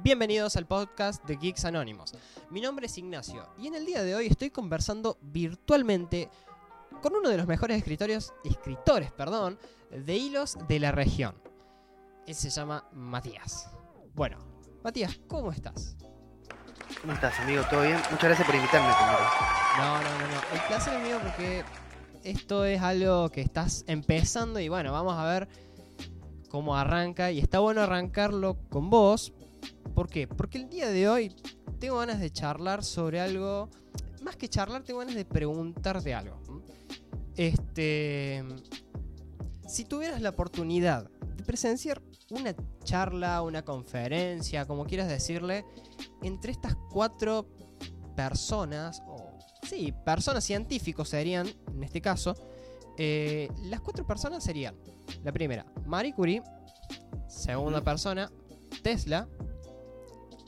Bienvenidos al podcast de Geeks Anónimos. Mi nombre es Ignacio y en el día de hoy estoy conversando virtualmente con uno de los mejores escritores, escritores perdón, de hilos de la región. Él se llama Matías. Bueno, Matías, ¿cómo estás? ¿Cómo estás, amigo? ¿Todo bien? Muchas gracias por invitarme primero. No, no, no, no. El placer es mío porque esto es algo que estás empezando y bueno, vamos a ver cómo arranca. Y está bueno arrancarlo con vos. ¿Por qué? Porque el día de hoy tengo ganas de charlar sobre algo. Más que charlar, tengo ganas de preguntarte algo. Este. Si tuvieras la oportunidad de presenciar una charla, una conferencia, como quieras decirle, entre estas cuatro personas, o sí, personas científicos serían, en este caso, eh, las cuatro personas serían, la primera, Marie Curie, segunda persona, Tesla,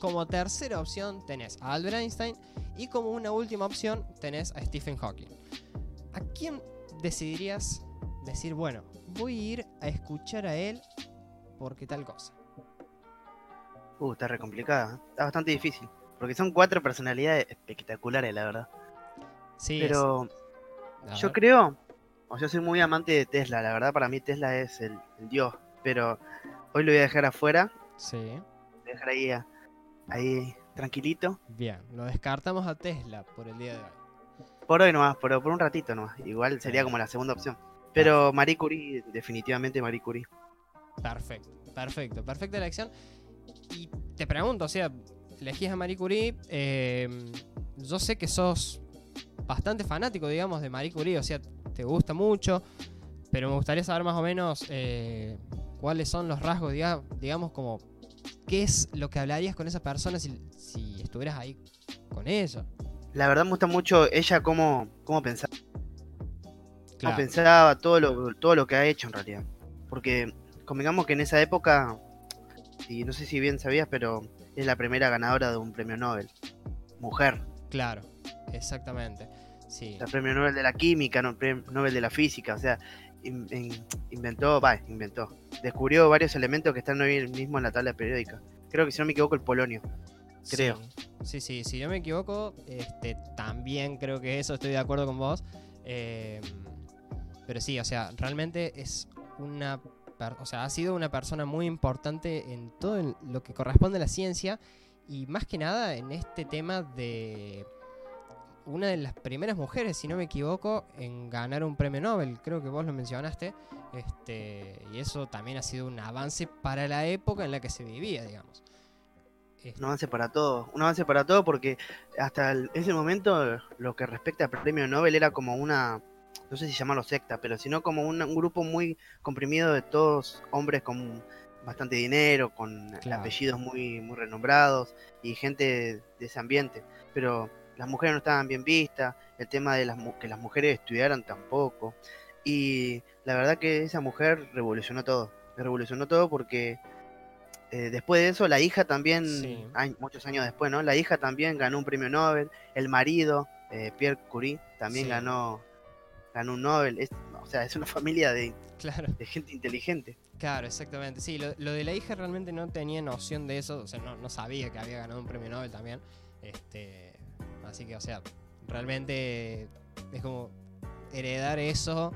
como tercera opción tenés a Albert Einstein y como una última opción tenés a Stephen Hawking. ¿A quién decidirías decir, bueno, voy a ir a escuchar a él porque tal cosa? Uh, está re complicada. ¿eh? Está bastante difícil. Porque son cuatro personalidades espectaculares, la verdad. Sí, Pero yo ver. creo, o yo soy muy amante de Tesla. La verdad, para mí Tesla es el, el dios. Pero hoy lo voy a dejar afuera. Sí, voy a dejar ahí, a- ahí tranquilito. bien, lo descartamos a Tesla por el día de hoy. Por hoy nomás, pero por un ratito nomás. Igual sería como la segunda opción. Pero Marie Curie, definitivamente Marie Curie. Perfecto, perfecto, perfecta elección. Y te pregunto, o sea, elegís a Marie Curie, eh, yo sé que sos bastante fanático, digamos, de Marie Curie, o sea, te gusta mucho, pero me gustaría saber más o menos eh, cuáles son los rasgos, diga- digamos, como qué es lo que hablarías con esa persona si, si estuvieras ahí con ella. La verdad me gusta mucho ella cómo, cómo pensaba. cómo Claro, pensaba, todo lo, todo lo que ha hecho en realidad. Porque convengamos que en esa época, y no sé si bien sabías, pero es la primera ganadora de un premio Nobel. Mujer. claro, exactamente. Sí, El premio Nobel de la química, no, premio Nobel de la física. O sea, in- in- inventó, va, inventó. Descubrió varios elementos que están hoy mismo en la tabla periódica. Creo que si no me equivoco el polonio. creo. Sí, sí, sí, si no me equivoco, este, también creo que eso estoy de acuerdo con vos. Eh, pero sí, o sea, realmente es una. O sea, ha sido una persona muy importante en todo lo que corresponde a la ciencia y más que nada en este tema de una de las primeras mujeres, si no me equivoco, en ganar un premio Nobel. Creo que vos lo mencionaste. Este, y eso también ha sido un avance para la época en la que se vivía, digamos. Este, Un avance para todo. Un avance para todo porque hasta el- ese momento lo que respecta al premio Nobel era como una, no sé si llamarlo secta, pero sino como un, un grupo muy comprimido de todos hombres con bastante dinero, con Claro. apellidos muy, muy renombrados y gente de ese ambiente. Pero las mujeres no estaban bien vistas, el tema de las, que las mujeres estudiaran tampoco. Y la verdad que esa mujer revolucionó todo. Revolucionó todo porque eh, después de eso, la hija también, Sí. muchos años después, ¿no? La hija también ganó un premio Nobel. El marido, eh, Pierre Curie, también Sí. ganó, ganó un Nobel. Es, o sea, es una familia de, Claro. de gente inteligente. Claro, exactamente. Sí, lo, lo de la hija realmente no tenía noción de eso. O sea, no, no sabía que había ganado un premio Nobel también. Este, así que, o sea, realmente es como heredar eso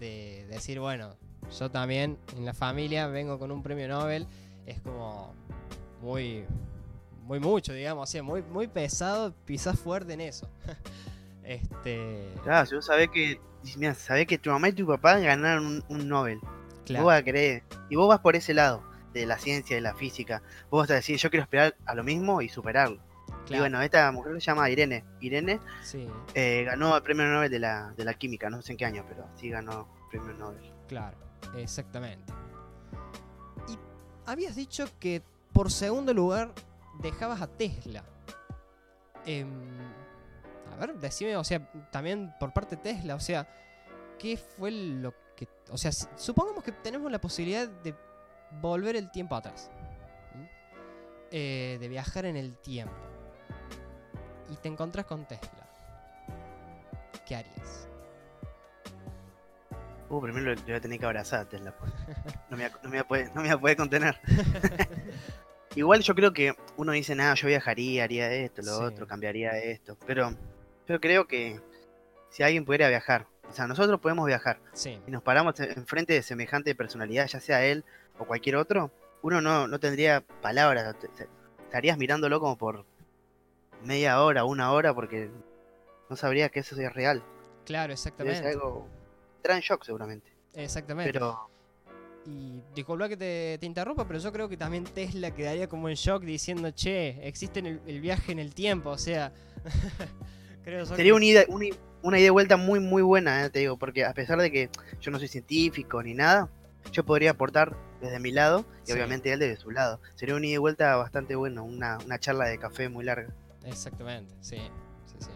de decir, bueno, yo también en la familia vengo con un premio Nobel. Es como muy, muy mucho, digamos. O sea, muy, muy pesado, pisás fuerte en eso. este, Claro, si vos sabés que, mira, sabés que tu mamá y tu papá ganaron un, un Nobel. claro, Vos vas a creer. Y vos vas por ese lado, de la ciencia, de la física. Vos vas a decir, yo quiero esperar a lo mismo y superarlo. Y bueno, esta mujer se llama Irene. Irene sí. eh, ganó el premio Nobel de la, de la química, no sé en qué año, pero sí ganó el premio Nobel. Claro, exactamente. Y habías dicho que por segundo lugar dejabas a Tesla. Em, a ver, decime, o sea, también por parte de Tesla, o sea, ¿qué fue lo que... O sea, supongamos que tenemos la posibilidad de volver el tiempo atrás. Eh, de viajar en el tiempo. Y te encontrás con Tesla. ¿Qué harías? Uh, primero le voy a tener que abrazar a Tesla. pues. No me, voy a- no me poder, no me poder contener. Igual yo creo que uno dice, nada, yo viajaría, haría esto, lo Sí. otro, cambiaría esto. Pero yo creo que si alguien pudiera viajar, o sea, nosotros podemos viajar Sí, y nos paramos en- enfrente de semejante personalidad, ya sea él o cualquier otro, uno no, no tendría palabras. Estarías mirándolo como por media hora, una hora, porque no sabría que eso sea real. claro, exactamente. algo. Entra en shock seguramente. Exactamente. Pero Y disculpa que te, te interrumpa, pero yo creo que también Tesla quedaría como en shock diciendo, che, existe el, el viaje en el tiempo, o sea... creo sería que- una ida, una, una ida de vuelta muy, muy buena, eh, te digo, porque a pesar de que yo no soy científico ni nada, yo podría aportar desde mi lado y Sí. obviamente él desde su lado. Sería una ida de vuelta bastante buena, una, una charla de café muy larga. Exactamente, sí, sí, sí.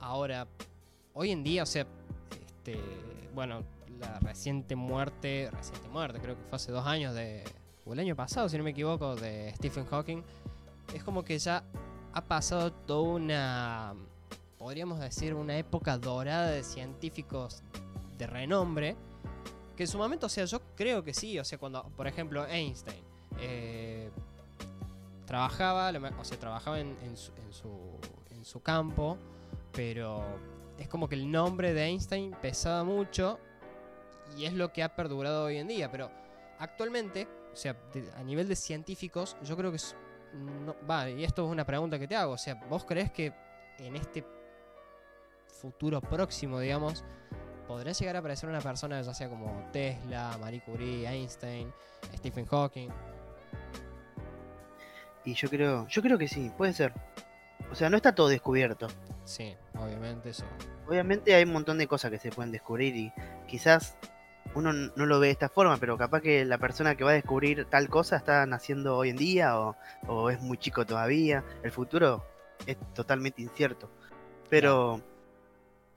Ahora, hoy en día, o sea, este, bueno, la reciente muerte, reciente muerte, creo que fue hace dos años de, o el año pasado, si no me equivoco, de Stephen Hawking, es como que ya ha pasado toda una, podríamos decir, una época dorada de científicos de renombre, que en su momento, o sea, yo creo que sí, o sea, cuando, por ejemplo, Einstein, eh, trabajaba, o sea, trabajaba en, en su, en, su, en su campo, pero es como que el nombre de Einstein pesaba mucho y es lo que ha perdurado hoy en día. Pero actualmente, o sea, a nivel de científicos, yo creo que es. va, y esto es una pregunta que te hago. O sea, ¿vos crees que en este futuro próximo, digamos, podrá llegar a aparecer una persona ya sea como Tesla, Marie Curie, Einstein, Stephen Hawking? Y yo creo, yo creo que sí, puede ser. O sea, no está todo descubierto. Sí, obviamente eso. Obviamente hay un montón de cosas que se pueden descubrir y quizás uno no lo ve de esta forma, pero capaz que la persona que va a descubrir tal cosa está naciendo hoy en día o, o es muy chico todavía. El futuro es totalmente incierto. Pero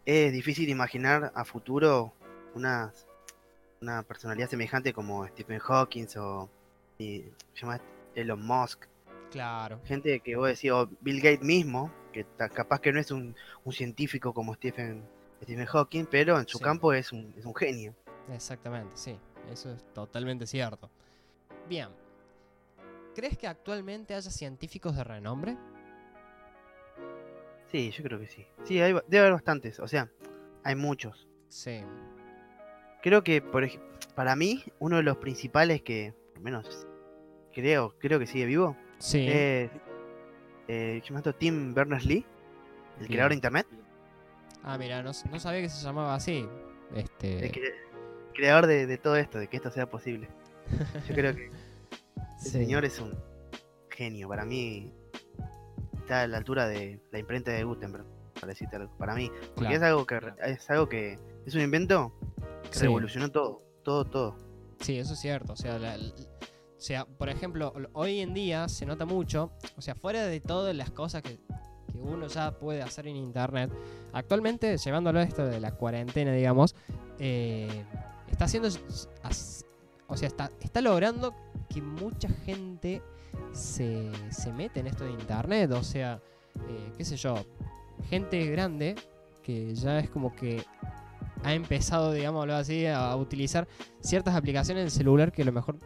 es difícil imaginar a futuro una, una personalidad semejante como Stephen Hawking o y, Elon Musk. Claro. Gente que vos decís, o Bill Gates mismo, que capaz que no es un, un científico como Stephen, Stephen Hawking, pero en su Sí. campo es un, es un genio. Exactamente, sí, eso es totalmente cierto. Bien, ¿crees que actualmente haya científicos de renombre? Sí, yo creo que sí. Sí, hay, debe haber bastantes, o sea, hay muchos. Sí, Creo que, por para mí, uno de los principales que, por lo menos, creo, creo que sigue vivo, sí, eh, ¿cómo se llama esto? Tim Berners-Lee, el creador de Internet, Ah, mira, no, sabía que se llamaba así. Este, el cre- creador de, de todo esto, de que esto sea posible. Yo creo que sí, Ese señor es un genio. Para mí está a la altura de la imprenta de Gutenberg. Para decirte algo. Para mí. Porque Claro, es algo que es algo que es un invento que Sí. revolucionó todo. Todo, todo. Sí, eso es cierto. O sea, la- o sea, por ejemplo, hoy en día se nota mucho, o sea, fuera de todas las cosas que, que uno ya puede hacer en internet, actualmente, llevándolo a esto de la cuarentena, digamos, eh, está haciendo, o sea, está, está logrando que mucha gente se, se mete en esto de internet, o sea, eh, qué sé yo, gente grande que ya es como que ha empezado, digámoslo así, a utilizar ciertas aplicaciones del celular que a lo mejor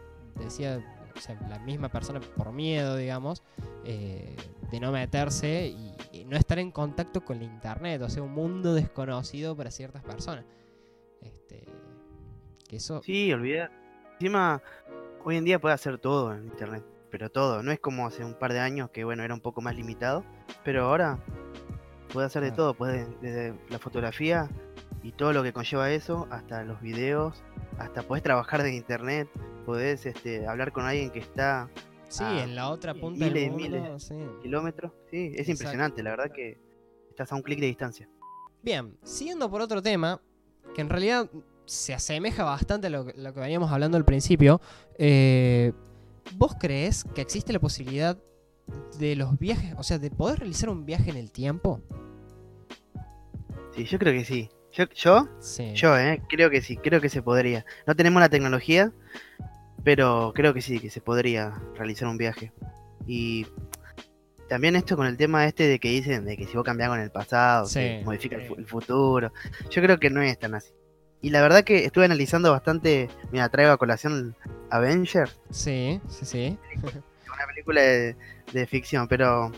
decía o sea, la misma persona por miedo, digamos, eh, de no meterse y, y no estar en contacto con la internet, o sea, un mundo desconocido para ciertas personas. Este, que eso, Sí, olvidar. Encima, hoy en día puede hacer todo en internet. Pero todo. No es como hace un par de años que bueno, era un poco más limitado. Pero ahora puede hacer de todo. Puede desde la fotografía y todo lo que conlleva eso, hasta los videos, hasta podés trabajar de internet, podés este, hablar con alguien que está sí, en la otra punta miles y del mundo, miles. sí. kilómetros. Sí, es Exacto. impresionante, la verdad que estás a un clic de distancia. Bien, siguiendo por otro tema, que en realidad se asemeja bastante a lo que, lo que veníamos hablando al principio, eh, ¿vos crees que existe la posibilidad de los viajes, o sea, de poder realizar un viaje en el tiempo? Sí, yo creo que sí. Yo, yo, Sí. yo, eh, creo que sí, creo que se podría. No tenemos la tecnología, pero creo que sí, que se podría realizar un viaje. Y también esto con el tema este de que dicen de que si vos cambiás con el pasado, modifica el, el futuro. Yo creo que no es tan así. Y la verdad que estuve analizando bastante, mira, traigo a colación Avengers, Sí, sí, sí. una película de, de ficción, pero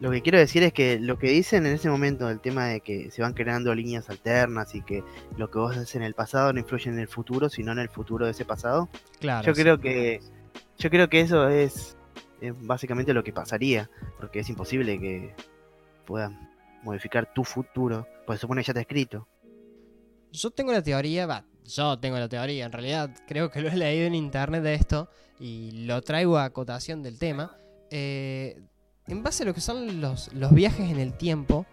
lo que quiero decir es que lo que dicen en ese momento, el tema de que se van creando líneas alternas y que lo que vos haces en el pasado no influye en el futuro, sino en el futuro de ese pasado. Claro. Yo sí. creo que yo creo que eso es, es básicamente lo que pasaría, porque es imposible que puedan modificar tu futuro, pues supone que ya está escrito. Yo tengo la teoría, va, yo tengo la teoría, en realidad creo que lo he leído en internet de esto y lo traigo a acotación del tema. Eh, en base a lo que son los, los viajes en el tiempo,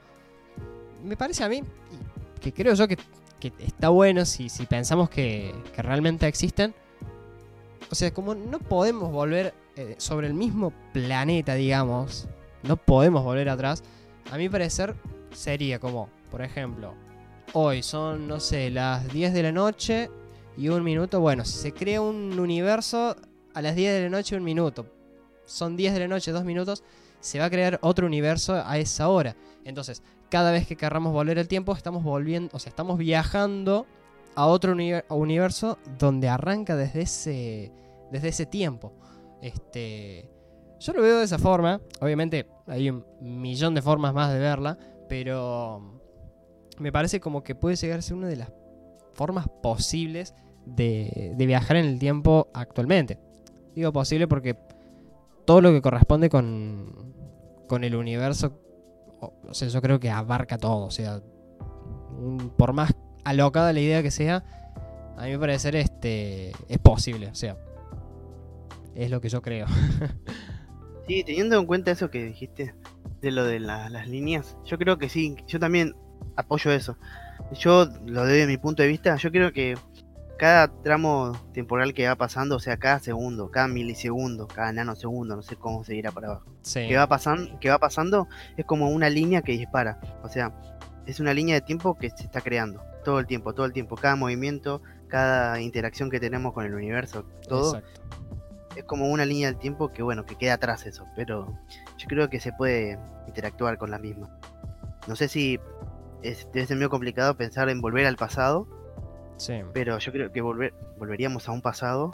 me parece a mí, y que creo yo que, que está bueno si, si pensamos que, que realmente existen. O sea, como no podemos volver eh, sobre el mismo planeta, digamos, no podemos volver atrás, a mi parecer sería como, por ejemplo, hoy son, no sé, las 10 de la noche y un minuto. Bueno, si se crea un universo a las 10 de la noche, un minuto. Son 10 de la noche, dos minutos. Se va a crear otro universo a esa hora. Entonces, cada vez que querramos volver el tiempo, estamos volviendo, o sea, estamos viajando a otro universo donde arranca desde ese, desde ese tiempo. Este, yo lo veo de esa forma. Obviamente hay un millón de formas más de verla, pero me parece como que puede llegar a ser una de las formas posibles de, de viajar en el tiempo actualmente. Digo posible porque todo lo que corresponde con, con el universo, o, sea, yo creo que abarca todo. O sea, por más alocada la idea que sea, a mi parecer este, es posible. O sea, es lo que yo creo. Sí, teniendo en cuenta eso que dijiste de lo de la- las líneas, yo creo que sí, yo también apoyo eso. Yo lo doy de mi punto de vista, yo creo que cada tramo temporal que va pasando, o sea, cada segundo, cada milisegundo, cada nanosegundo, no sé cómo se dirá para abajo, Sí. que va pasando, que va pasando es como una línea que dispara, o sea, es una línea de tiempo que se está creando todo el tiempo, todo el tiempo, cada movimiento, cada interacción que tenemos con el universo, todo Exacto. es como una línea del tiempo que bueno, que queda atrás eso, pero yo creo que se puede interactuar con la misma. No sé si es, debe ser medio complicado pensar en volver al pasado, Sí. pero yo creo que volver, volveríamos a un pasado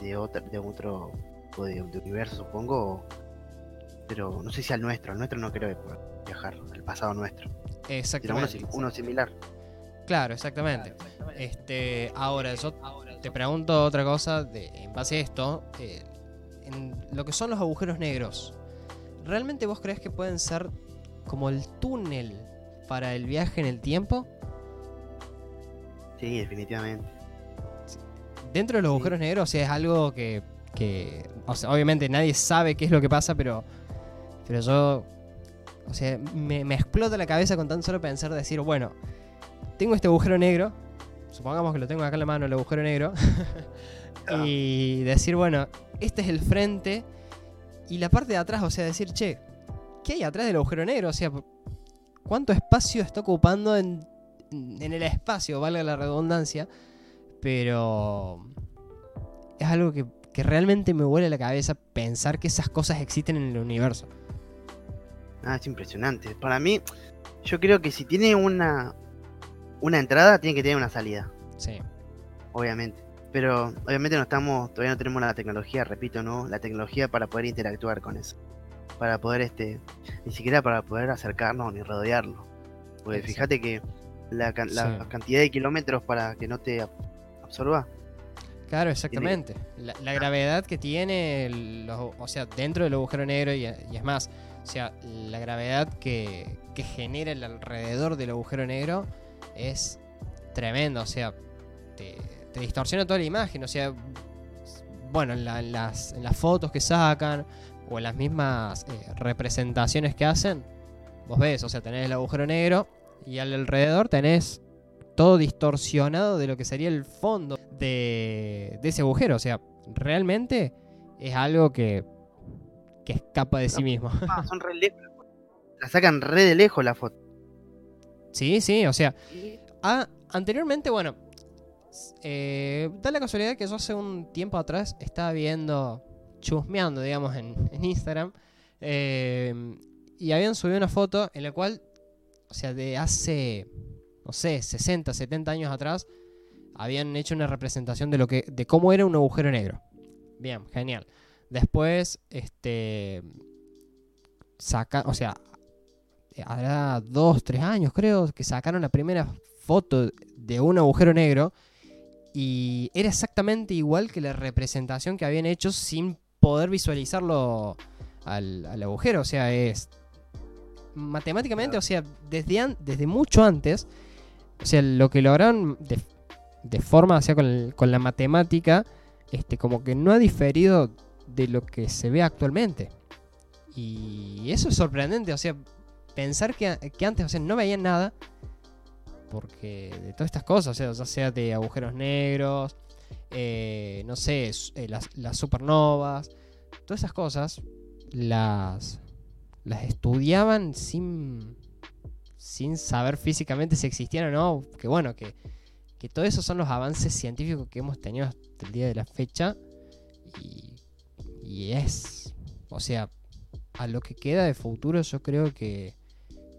de otro, de otro tipo de, de universo, supongo, pero no sé si al nuestro, al nuestro no creo que pueda viajar, al pasado nuestro, uno, Exactamente. sim- uno similar. Claro, exactamente. Este, ahora, yo te pregunto otra cosa de, en base a esto. eh, en lo que son los agujeros negros, ¿realmente vos crees que pueden ser como el túnel para el viaje en el tiempo? Sí, definitivamente. Dentro de los Sí. agujeros negros, o sea, es algo que, que o sea, obviamente nadie sabe qué es lo que pasa, pero, pero yo, o sea, me, me explota la cabeza con tan solo pensar, decir, bueno, tengo este agujero negro, supongamos que lo tengo acá en la mano, el agujero negro, Ah. y decir, bueno, este es el frente y la parte de atrás, o sea, decir, che, ¿qué hay atrás del agujero negro? O sea, ¿cuánto espacio está ocupando en, en el espacio, valga la redundancia? Pero es algo que, que realmente me vuela la cabeza pensar que esas cosas existen en el universo. Ah, es impresionante. Para mí, yo creo que si tiene una, una entrada, tiene que tener una salida, Sí, obviamente. Pero obviamente no estamos, todavía no tenemos la tecnología, repito, ¿no? La tecnología para poder interactuar con eso. Para poder, este, ni siquiera para poder acercarnos ni rodearlo. Porque fíjate que la, la Sí. cantidad de kilómetros para que no te ab- absorba. claro, exactamente. La, la gravedad que tiene, el- o sea, dentro del agujero negro, y, y es más, o sea, la gravedad que, que genera el alrededor del agujero negro es tremendo, o sea, te, te distorsiona toda la imagen, o sea, bueno, en, la- en las, en las fotos que sacan o en las mismas eh, representaciones que hacen, vos ves, o sea, tenés el agujero negro y al alrededor tenés todo distorsionado de lo que sería el fondo de, de ese agujero, o sea, realmente es algo que, que escapa de sí mismo. Ah, son re lejos. La sacan re de lejos la foto. sí, sí, o sea, Ah, anteriormente, bueno, eh, da la casualidad que yo hace un tiempo atrás estaba viendo, chusmeando, digamos, en, en Instagram, eh, y habían subido una foto en la cual, o sea, de hace, no sé, 60, 70 años atrás, habían hecho una representación de lo que, de cómo era un agujero negro. Bien, genial. Después, este. Saca, o sea, hará dos, tres años creo, que sacaron la primera foto de un agujero negro. Y era exactamente igual que la representación que habían hecho sin poder visualizarlo al, al agujero. O sea, es. Matemáticamente, o sea, desde, desde mucho antes. O sea, lo que lograron de, de forma, o sea, con, con la matemática, este, como que no ha diferido de lo que se ve actualmente. Y eso es sorprendente, o sea, pensar que, antes, o sea, no veían nada, porque de todas estas cosas, o sea, ya sea de agujeros negros, eh, no sé, eh, las, supernovas, todas esas cosas, las, las estudiaban sin, sin saber físicamente si existían o no, que bueno, que, que todos esos son los avances científicos que hemos tenido hasta el día de la fecha, y y es, o sea, a lo que queda de futuro yo creo que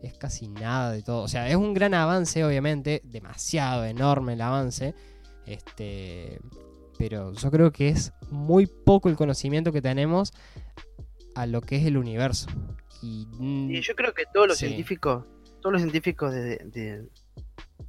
es casi nada de todo. O sea, es un gran avance, obviamente, demasiado enorme el avance. Este, pero yo creo que es muy poco el conocimiento que tenemos a lo que es el universo. Y, yo creo que todos los científicos, todos los científicos de,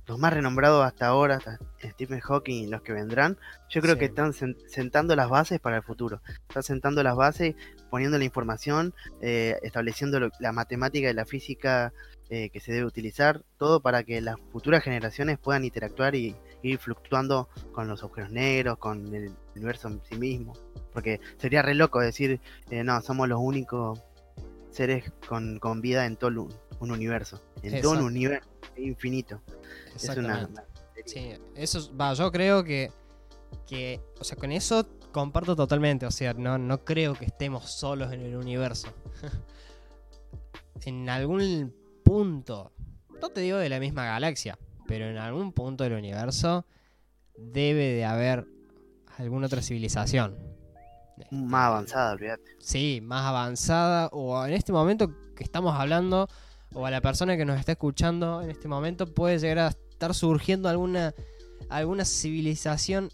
los más renombrados hasta ahora, hasta Stephen Hawking y los que vendrán, yo creo que están sentando las bases para el futuro. Están sentando las bases, poniendo la información, eh, estableciendo la matemática y la física eh, que se debe utilizar, todo para que las futuras generaciones puedan interactuar y ir fluctuando con los agujeros negros, con el universo en sí mismo. Porque sería re loco decir, eh, no, somos los únicos seres con, vida en todo un, universo, en todo un universo infinito. Es una, sí, eso va, yo creo que, que, o sea, con eso comparto totalmente, o sea, no, no creo que estemos solos en el universo. en algún punto, no te digo de la misma galaxia, pero en algún punto del universo debe de haber alguna otra civilización. Más avanzada, olvídate. Sí, más avanzada, o en este momento que estamos hablando, o a la persona que nos está escuchando en este momento, puede llegar a estar surgiendo alguna, alguna civilización,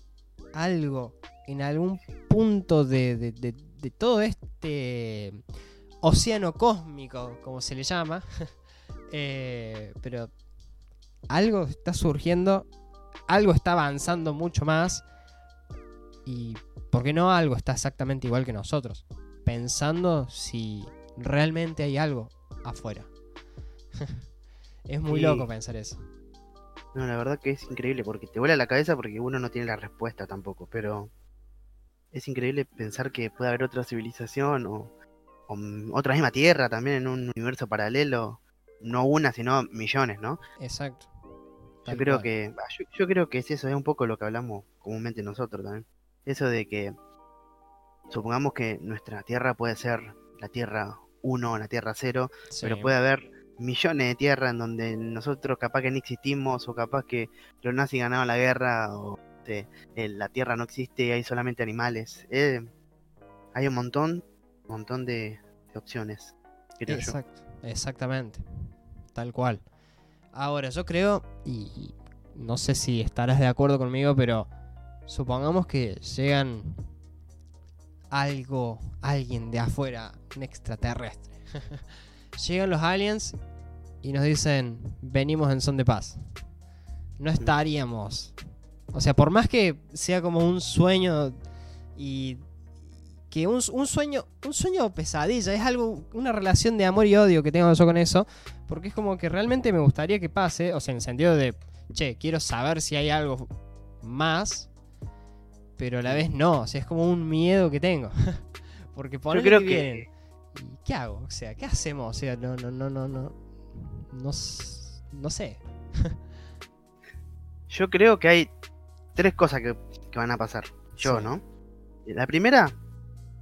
algo, en algún punto de, todo este océano cósmico, como se le llama. Eh, pero algo está surgiendo, algo está avanzando mucho más. Y, ¿por qué no algo está exactamente igual que nosotros? Pensando si realmente hay algo afuera. es muy loco pensar eso. No, la verdad que es increíble porque te vuela la cabeza porque uno no tiene la respuesta tampoco, pero es increíble pensar que puede haber otra civilización o, otra misma Tierra también en un universo paralelo, no una, sino millones, ¿no? Exacto. Yo creo que yo, creo que es eso, es un poco lo que hablamos comúnmente nosotros también. Eso de que supongamos que nuestra Tierra puede ser la Tierra 1 o la Tierra 0, pero puede haber millones de tierras en donde nosotros capaz que no existimos o capaz que los nazis ganaron la guerra o la tierra no existe, hay solamente animales. Eh, hay un montón, montón de, opciones. Exacto, exactamente, tal cual. Ahora, yo creo, y no sé si estarás de acuerdo conmigo, pero supongamos que llegan algo, alguien de afuera, un extraterrestre. Llegan los aliens y nos dicen, venimos en son de paz. No estaríamos. O sea, por más que sea como un sueño y que un, sueño, un sueño pesadilla, es algo, una relación de amor y odio que tengo yo con eso, porque es como que realmente me gustaría que pase, o sea, en el sentido de, che, quiero saber si hay algo más, pero a la vez no, o sea, es como un miedo que tengo. porque por creo que, ¿qué hago? O sea, ¿qué hacemos? O sea, no, no, no, no, no. No, no sé. Yo creo que hay tres cosas que, van a pasar. Yo, ¿no? La primera,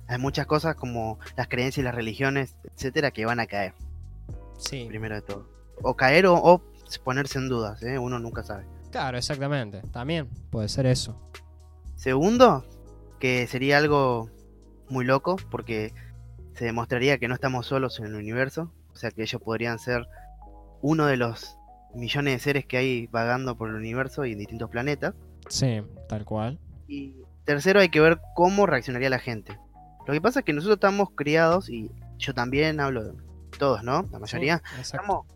hay muchas cosas como las creencias y las religiones, etcétera, que van a caer. Sí. Primero de todo. O caer o, ponerse en dudas, ¿eh? Uno nunca sabe. Claro, exactamente. También puede ser eso. Segundo, que sería algo muy loco, porque se demostraría que no estamos solos en el universo, o sea que ellos podrían ser uno de los millones de seres que hay vagando por el universo y en distintos planetas. Sí, tal cual. Y tercero hay que ver cómo reaccionaría la gente, Lo que pasa es que nosotros estamos criados, y yo también hablo de todos, ¿no? La mayoría. Sí, estamos,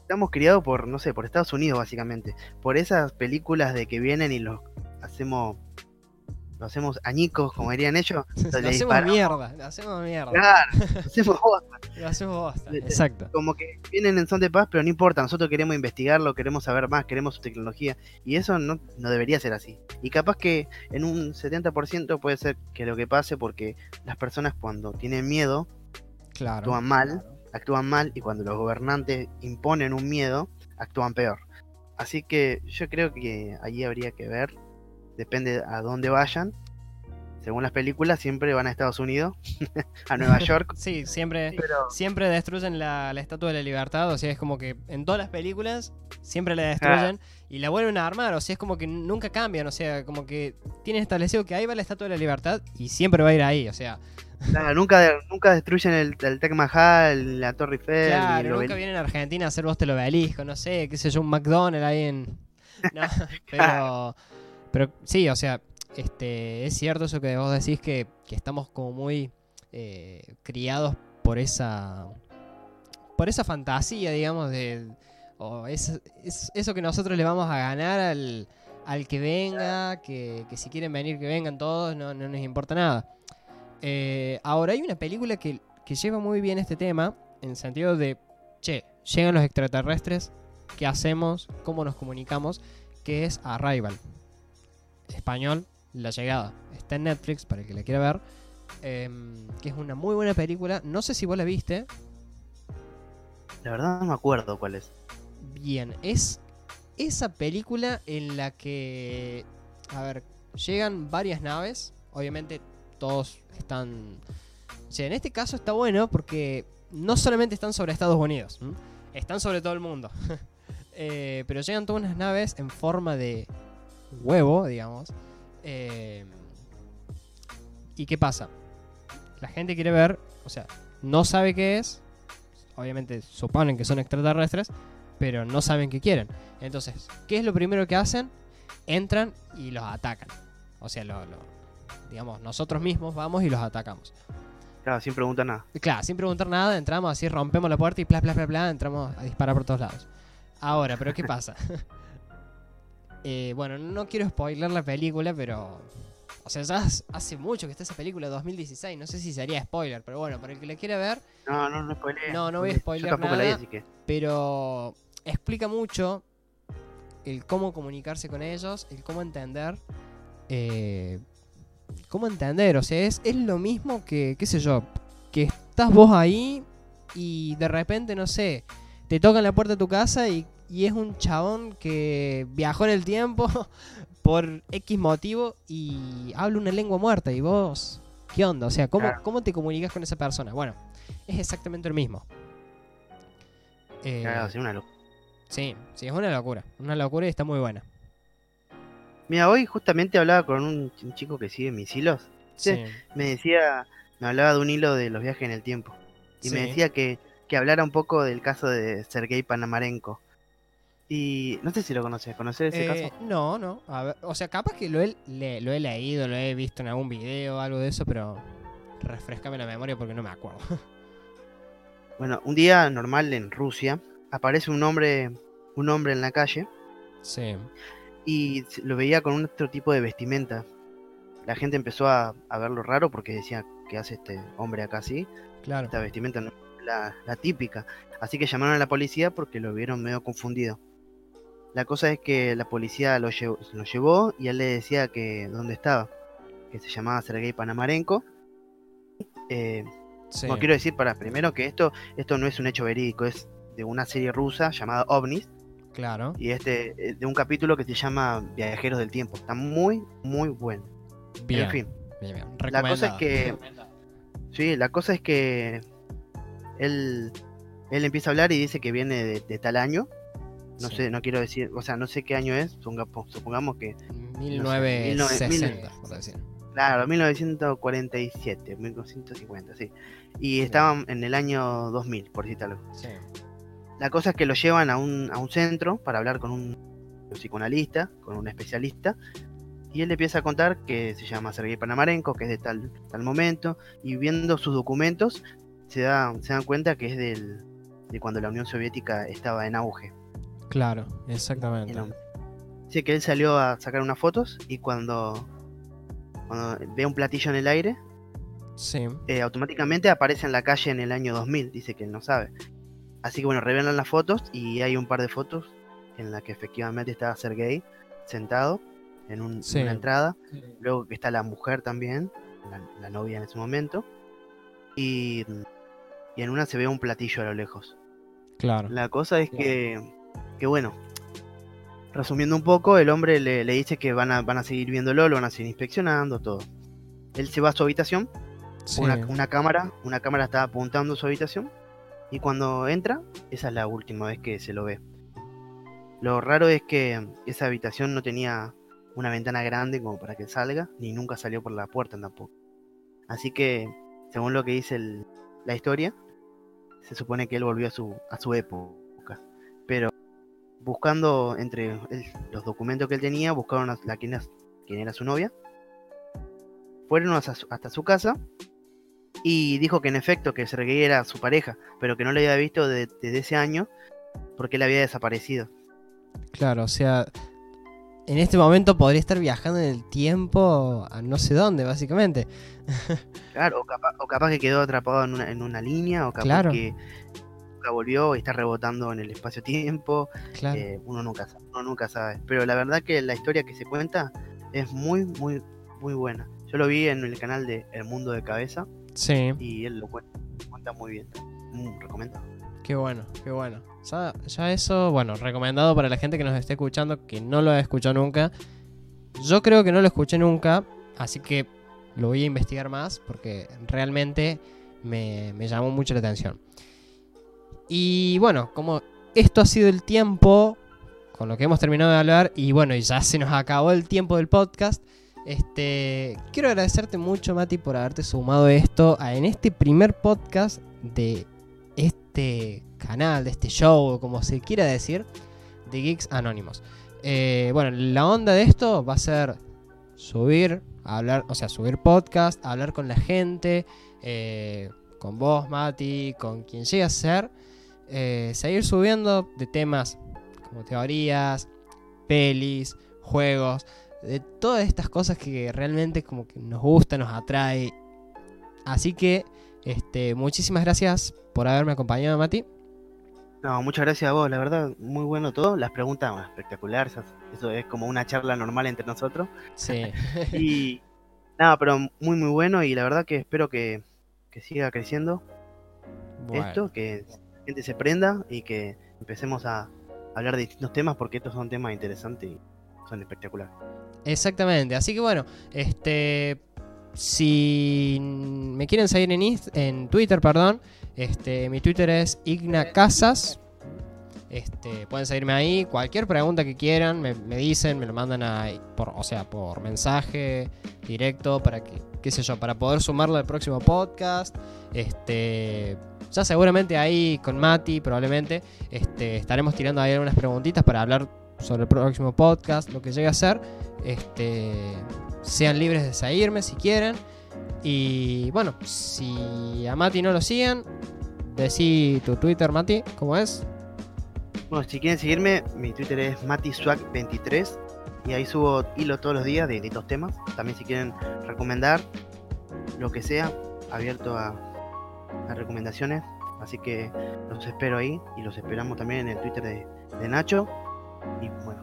estamos criados por, no sé, por Estados Unidos básicamente. Por esas películas de que vienen y los hacemos, hacemos añicos, como dirían ellos. Lo le hacemos mierda, lo hacemos mierda. Claro, lo hacemos bosta. Lo hacemos bosta. Exacto. como que vienen en son de paz, pero no importa, nosotros queremos investigarlo, queremos saber más, queremos su tecnología, y eso no, no debería ser así. Y capaz que en un 70% puede ser que lo que pase porque las personas cuando tienen miedo Claro. actúan mal, actúan mal, y cuando los gobernantes imponen un miedo, actúan peor. Así que yo creo que allí habría que ver, depende a dónde vayan. Según las películas, siempre van a Estados Unidos, a Nueva York. Sí, siempre, Pero siempre destruyen la, la Estatua de la Libertad. O sea, es como que en todas las películas siempre la destruyen y la vuelven a armar. O sea, es como que nunca cambian. O sea, como que tienen establecido que ahí va la Estatua de la Libertad y siempre va a ir ahí. O sea, Claro, nunca, nunca destruyen el, el Taj Mahal, la Torre Eiffel. claro, nunca obelisco. vienen a Argentina a hacer vos te lo obelisco. No sé, qué sé yo, un McDonald's ahí en. No, pero, pero sí, o sea, este es cierto eso que vos decís que, que estamos como muy eh, criados por esa por esa fantasía, digamos, de o es, es- eso que nosotros le vamos a ganar al, al que venga, que, que si quieren venir que vengan todos, no, no nos importa nada. Eh, ahora hay una película que, que lleva muy bien este tema, en el sentido de, che, llegan los extraterrestres, ¿qué hacemos? ¿Cómo nos comunicamos? Que es Arrival. Español, La Llegada. Está en Netflix para el que la quiera ver. em, que es una muy buena película. No sé si vos la viste. La verdad no me acuerdo cuál es. Bien, es esa película en la que, a ver, llegan varias naves. Obviamente todos están... O sea, en este caso está bueno porque no solamente están sobre Estados Unidos, ¿m? están sobre todo el mundo. Eh, pero llegan todas unas naves en forma de huevo, digamos. Eh, ¿Y qué pasa? La gente quiere ver, o sea, no sabe qué es. Obviamente suponen que son extraterrestres, pero no saben qué quieren. Entonces, ¿qué es lo primero que hacen? Entran y los atacan. O sea, lo, lo- digamos, nosotros mismos vamos y los atacamos. Claro, sin preguntar nada. Claro, sin preguntar nada, entramos así, rompemos la puerta y bla, bla, bla, bla, entramos a disparar por todos lados. Ahora, ¿pero qué pasa? Eh, bueno, no quiero spoiler la película, pero... O sea, ya hace mucho que está esa película, 2016, no sé si sería spoiler, pero bueno, para el que la quiera ver, No, no, no spoilees. No, no voy a Yo la vi, nada. que. pero explica mucho el cómo comunicarse con ellos, el cómo entender, eh, cómo entender, o sea, es, es lo mismo que, qué sé yo, que estás vos ahí y de repente, no sé, te tocan la puerta de tu casa y, y es un chabón que viajó en el tiempo por X motivo y habla una lengua muerta y vos, ¿qué onda? O sea, ¿cómo, Claro. cómo te comunicas con esa persona? Bueno, es exactamente lo mismo. Eh, Claro, sí, una locura. Sí, sí, es una locura. Una locura y está muy buena. Mira, hoy justamente hablaba con un, ch- un chico que sigue mis hilos. Sí. Me decía, me hablaba de un hilo de los viajes en el tiempo. Y me decía que, que hablara un poco del caso de Sergei Panamarenko. Y no sé si lo conoces, ¿conoces ese Eh, caso? no, no. A ver, o sea, capaz que lo he, le- lo he leído, lo he visto en algún video, algo de eso, pero refrescame la memoria porque no me acuerdo. Bueno, un día normal en Rusia aparece un hombre, un hombre en la calle sí. y lo veía con un otro tipo de vestimenta. La gente empezó a, a verlo raro porque decía, ¿qué hace este hombre acá así? Claro. Esta vestimenta no es la, la típica. Así que llamaron a la policía porque lo vieron medio confundido. La cosa es que la policía lo llevó, lo llevó y él le decía que dónde estaba, que se llamaba Sergei Panamarenko. Eh, Sí. bueno, quiero decir para primero que esto, esto no es un hecho verídico, es de una serie rusa llamada OVNIs Claro. y este eh, de un capítulo que se llama Viajeros del Tiempo. Está muy, muy bueno. Bien. En fin, bien, bien. la cosa es que Sí, la cosa es que él, él empieza a hablar y dice que viene de, de tal año. No Sí. sé, no quiero decir, o sea, no sé qué año es, supongamos, que, 1960, por decir. claro, 1947, 1950, sí. Y estaban en el año 2000, por decirte algo. Sí. La cosa es que lo llevan a un, a un centro para hablar con un psicoanalista, con un especialista. Y él le empieza a contar que se llama Sergei Panamarenko, que es de tal, tal momento, y viendo sus documentos se, da, se dan cuenta que es del, de cuando la Unión Soviética estaba en auge. Claro, exactamente. Dice que él salió a sacar unas fotos y cuando, cuando ve un platillo en el aire, Sí. eh, automáticamente aparece en la calle en el año 2000, dice que él no sabe. Así que bueno, revelan las fotos y hay un par de fotos en las que efectivamente está Sergei sentado en, un- en Sí. una entrada. Luego que está la mujer también, la, la novia en ese momento. Y, y en una se ve un platillo a lo lejos. Claro. La cosa es que, que bueno, resumiendo un poco, el hombre le, le dice que van a, van a seguir viéndolo, lo van a seguir inspeccionando, todo. Él se va a su habitación, Sí. una, una cámara, una cámara está apuntando a su habitación, y cuando entra, esa es la última vez que se lo ve. Lo raro es que esa habitación no tenía una ventana grande como para que salga, ni nunca salió por la puerta tampoco. Así que, según lo que dice el- la historia, se supone que él volvió a su, a su época. Buscando entre el- los documentos que él tenía, buscaron a la, quién, era, su novia. Fueron hasta su, hasta su casa y dijo que en efecto que Sergei era su pareja, pero que no le había visto de- desde ese año porque él había desaparecido. Claro, o sea, en este momento podría estar viajando en el tiempo a no sé dónde, básicamente. Claro, o capaz, o capaz que quedó atrapado en una, en una línea, o capaz Claro. que nunca volvió y está rebotando en el espacio-tiempo. Claro. Eh, uno nunca sabe, uno nunca sabe. Pero la verdad que la historia que se cuenta es muy, muy, muy buena. Yo lo vi en el canal de El Mundo de Cabeza Sí, y él lo cuenta, cuenta muy bien. Mm, recomendado. qué bueno, qué bueno. Ya, ya eso, bueno, recomendado para la gente que nos esté escuchando, que no lo ha escuchado nunca. Yo creo que no lo escuché nunca, así que lo voy a investigar más porque realmente me, me llamó mucho la atención. Y bueno, como esto ha sido el tiempo con lo que hemos terminado de hablar y bueno, ya se nos acabó el tiempo del podcast. Este, quiero agradecerte mucho, Mati, por haberte sumado esto en este primer podcast de este canal, de este show, como se quiera decir, de Geeks Anónimos. Eh, bueno, la onda de esto va a ser subir, hablar, o sea, subir podcast, hablar con la gente, eh, con vos, Mati, con quien llegue a ser, eh, seguir subiendo de temas como teorías, pelis, juegos, de todas estas cosas que realmente como que nos gusta, nos atrae. Así que, este, muchísimas gracias por haberme acompañado, Mati. No, muchas gracias a vos, la verdad, muy bueno todo. Las preguntas bueno, espectaculares, eso es como una charla normal entre nosotros. Sí. Y nada, pero muy muy bueno y la verdad que espero que, que siga creciendo Bueno, esto, que gente se prenda y que empecemos a hablar de distintos temas porque estos son temas interesantes y son espectaculares. Exactamente. Así que bueno, este. Si me quieren seguir en, en Twitter, perdón. Este, mi Twitter es Igna Casas. Este, pueden seguirme ahí. Cualquier pregunta que quieran, me, dicen, me lo mandan a, por, o sea, por mensaje directo para que, qué sé yo, para poder sumarlo al próximo podcast. Este, ya seguramente ahí con Mati, probablemente, este, estaremos tirando ahí algunas preguntitas para hablar sobre el próximo podcast, lo que llegue a ser. Este, sean libres de seguirme si quieren. Y bueno, si a Mati no lo siguen, decí tu Twitter, Mati, ¿cómo es? Bueno, si quieren seguirme, mi Twitter es matiswag23 y ahí subo hilo todos los días de distintos temas. También si quieren recomendar lo que sea, abierto a, recomendaciones. Así que los espero ahí y los esperamos también en el Twitter de, de Nacho. Y bueno,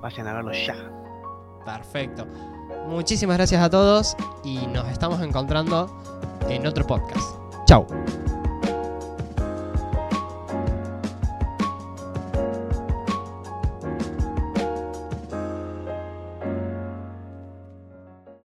vayan a verlo ya. Perfecto. Muchísimas gracias a todos y nos estamos encontrando en otro podcast. Chau.